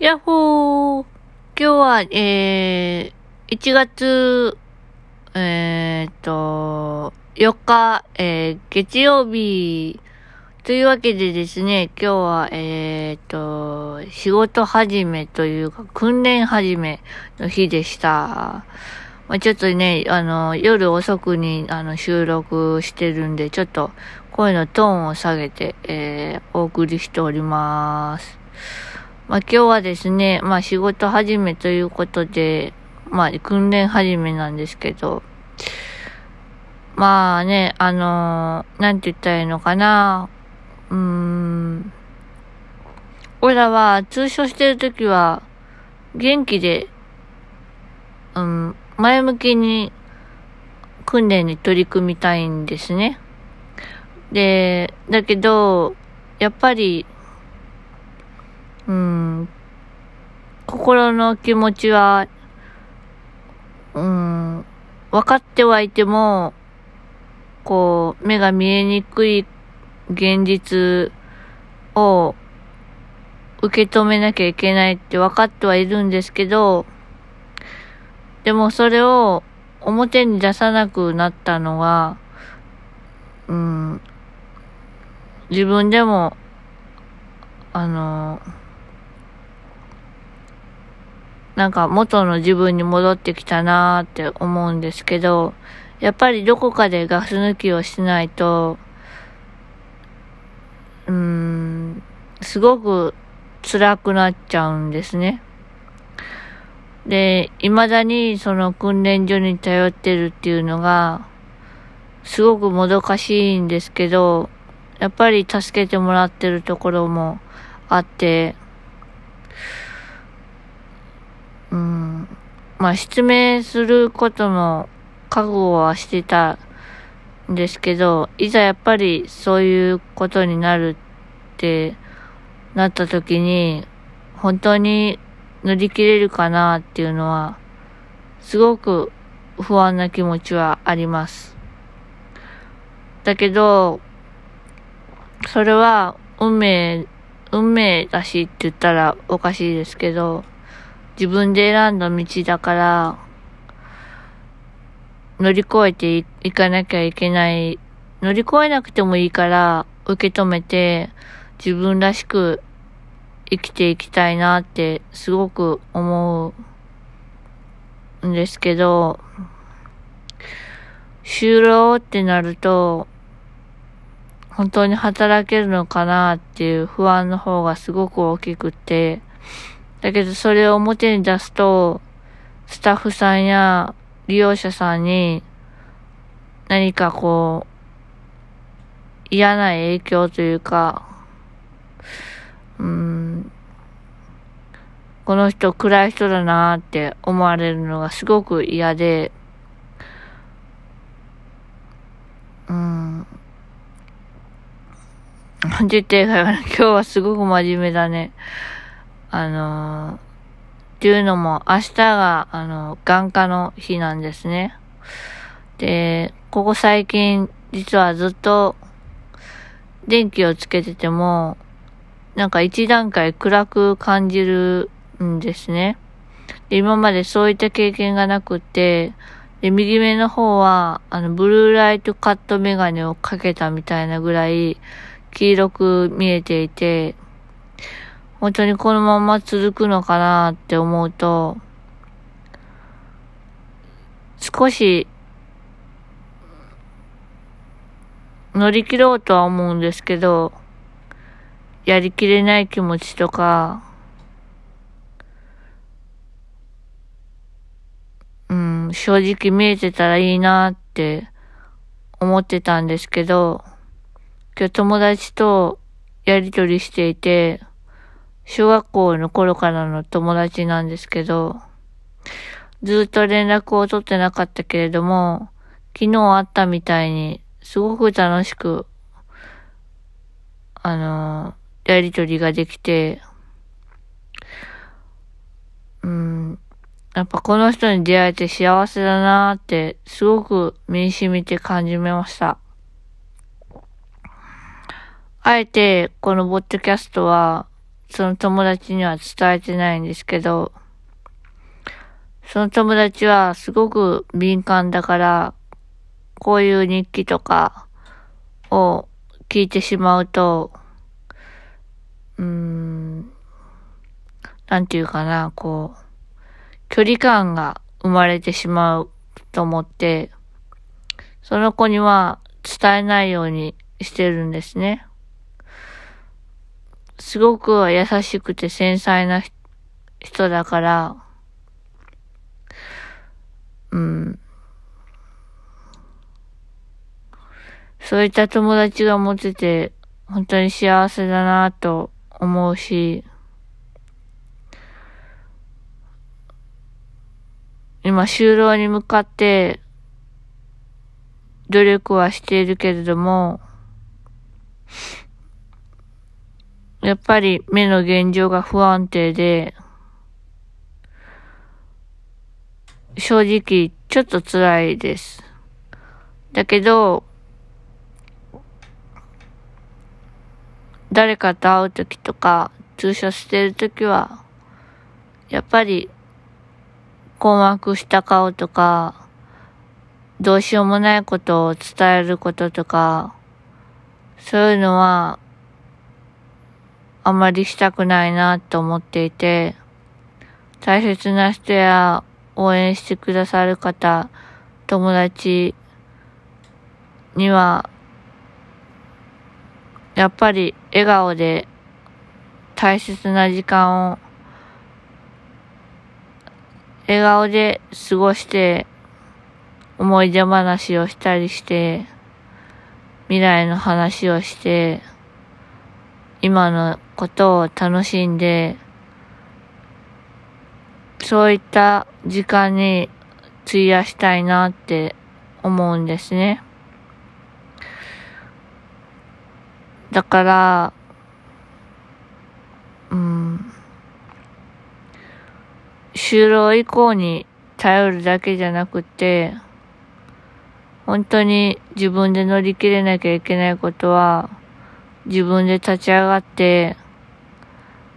やっほー今日は、えー、1月、えーっと、4日、えー、月曜日、というわけでですね、今日は、えーっと、仕事始めというか、訓練始めの日でした。まあ、ちょっとね、あの、夜遅くに、あの、収録してるんで、ちょっと、声のトーンを下げて、えー、お送りしております。まあ今日はですね、まあ仕事始めということで、まあ訓練始めなんですけど、まあね、あのー、なんて言ったらいいのかな。うーん。俺らは通所してるときは、元気で、うん、前向きに訓練に取り組みたいんですね。で、だけど、やっぱり、うん、心の気持ちは、うん、分かってはいても、こう、目が見えにくい現実を受け止めなきゃいけないって分かってはいるんですけど、でもそれを表に出さなくなったのは、うん、自分でも、あの、なんか元の自分に戻ってきたなーって思うんですけど、やっぱりどこかでガス抜きをしないと、うーん、すごく辛くなっちゃうんですね。で、未だにその訓練所に頼ってるっていうのが、すごくもどかしいんですけど、やっぱり助けてもらってるところもあって、うん。まあ、失明することの覚悟はしてたんですけど、いざやっぱりそういうことになるってなった時に、本当に乗り切れるかなっていうのは、すごく不安な気持ちはあります。だけど、それは運命、運命だしって言ったらおかしいですけど、自分で選んだ道だから、乗り越えていかなきゃいけない。乗り越えなくてもいいから、受け止めて、自分らしく生きていきたいなってすごく思うんですけど、就労ってなると、本当に働けるのかなっていう不安の方がすごく大きくて、だけどそれを表に出すと、スタッフさんや利用者さんに何かこう、嫌な影響というか、うん、この人暗い人だなって思われるのがすごく嫌で、うん。実定が今日はすごく真面目だね。あのー、っていうのも明日が、あの、眼科の日なんですね。で、ここ最近、実はずっと、電気をつけてても、なんか一段階暗く感じるんですね。で今までそういった経験がなくって、で、右目の方は、あの、ブルーライトカットメガネをかけたみたいなぐらい、黄色く見えていて、本当にこのまま続くのかなって思うと、少し乗り切ろうとは思うんですけど、やりきれない気持ちとか、うん、正直見えてたらいいなって思ってたんですけど、今日友達とやりとりしていて、小学校の頃からの友達なんですけど、ずっと連絡を取ってなかったけれども、昨日会ったみたいに、すごく楽しく、あのやりとりができて、うん、やっぱこの人に出会えて幸せだなーって、すごく身に染みて感じました。あえて、このボッドキャストは、その友達には伝えてないんですけど、その友達はすごく敏感だから、こういう日記とかを聞いてしまうと、うーん、なんていうかな、こう、距離感が生まれてしまうと思って、その子には伝えないようにしてるんですね。すごく優しくて繊細な人だから、うん。そういった友達が持てて、本当に幸せだなと思うし、今、就労に向かって、努力はしているけれども、やっぱり目の現状が不安定で、正直ちょっと辛いです。だけど、誰かと会うときとか、通所してるときは、やっぱり、困惑した顔とか、どうしようもないことを伝えることとか、そういうのは、あんまりしたくないなと思っていて、大切な人や応援してくださる方、友達には、やっぱり笑顔で大切な時間を笑顔で過ごして思い出話をしたりして未来の話をして今のことを楽しんでそういった時間に費やしたいなって思うんですね。だから、うん、就労以降に頼るだけじゃなくて、本当に自分で乗り切れなきゃいけないことは、自分で立ち上がって、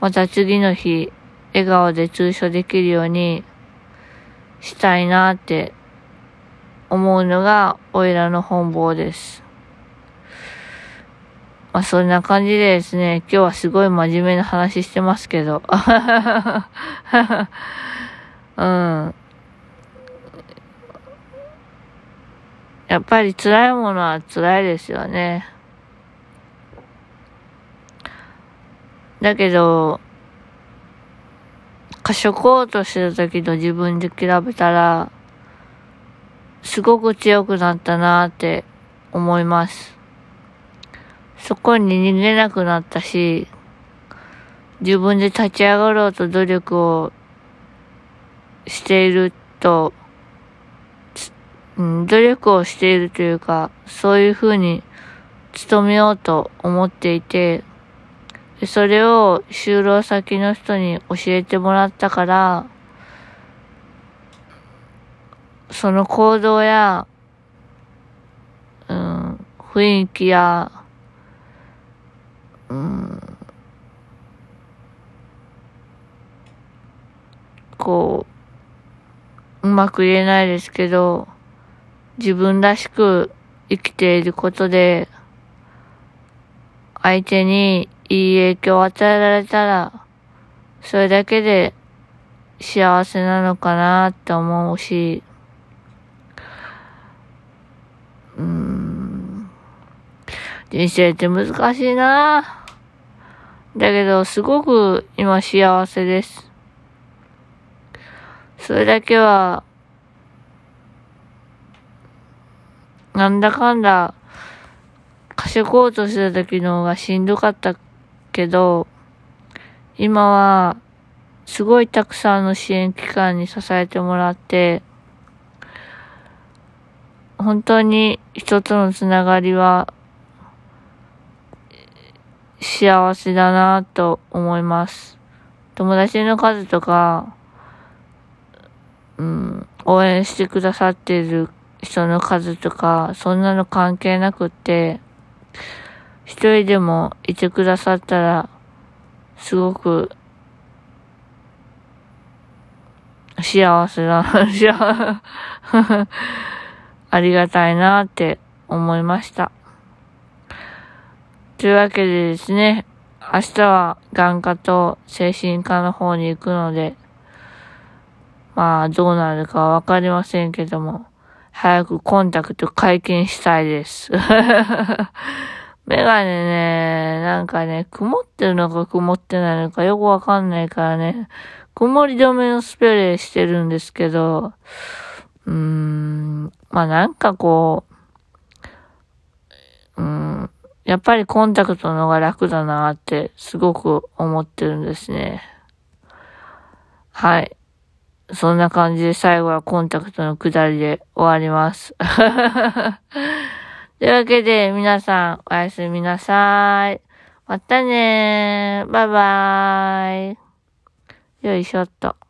また次の日、笑顔で通所できるようにしたいなって思うのが、おいらの本望です。まあそんな感じでですね、今日はすごい真面目な話してますけど。うん。やっぱり辛いものは辛いですよね。だけど、賢こうとしてた時の自分で比べたら、すごく強くなったなって思います。そこに逃げなくなったし、自分で立ち上がろうと努力をしていると、うん、努力をしているというか、そういうふうに努めようと思っていて、でそれを就労先の人に教えてもらったから、その行動や、うん、雰囲気や、うん、こう、うまく言えないですけど、自分らしく生きていることで、相手にいい影響を与えられたら、それだけで幸せなのかなって思うし、うん、人生って難しいなだけど、すごく今幸せです。それだけは、なんだかんだ、稼ごうとした時の方がしんどかったけど、今は、すごいたくさんの支援機関に支えてもらって、本当に人とのつながりは幸せだなと思います。友達の数とか、うん、応援してくださっている人の数とか、そんなの関係なくって、一人でもいてくださったらすごく、幸せな、幸ありがたいなって思いました。というわけでですね、明日は眼科と精神科の方に行くので、まあどうなるかわかりませんけども、早くコンタクト解禁したいです。メガネね、なんかね、曇ってるのか曇ってないのかよくわかんないからね、曇り止めのスプレーしてるんですけど、うーん、まあなんかこう、うん、やっぱりコンタクトの方が楽だなってすごく思ってるんですね。はい。そんな感じで最後はコンタクトの下りで終わります。というわけで皆さんおやすみなさい。またねー。バイバーイ。よいしょっと。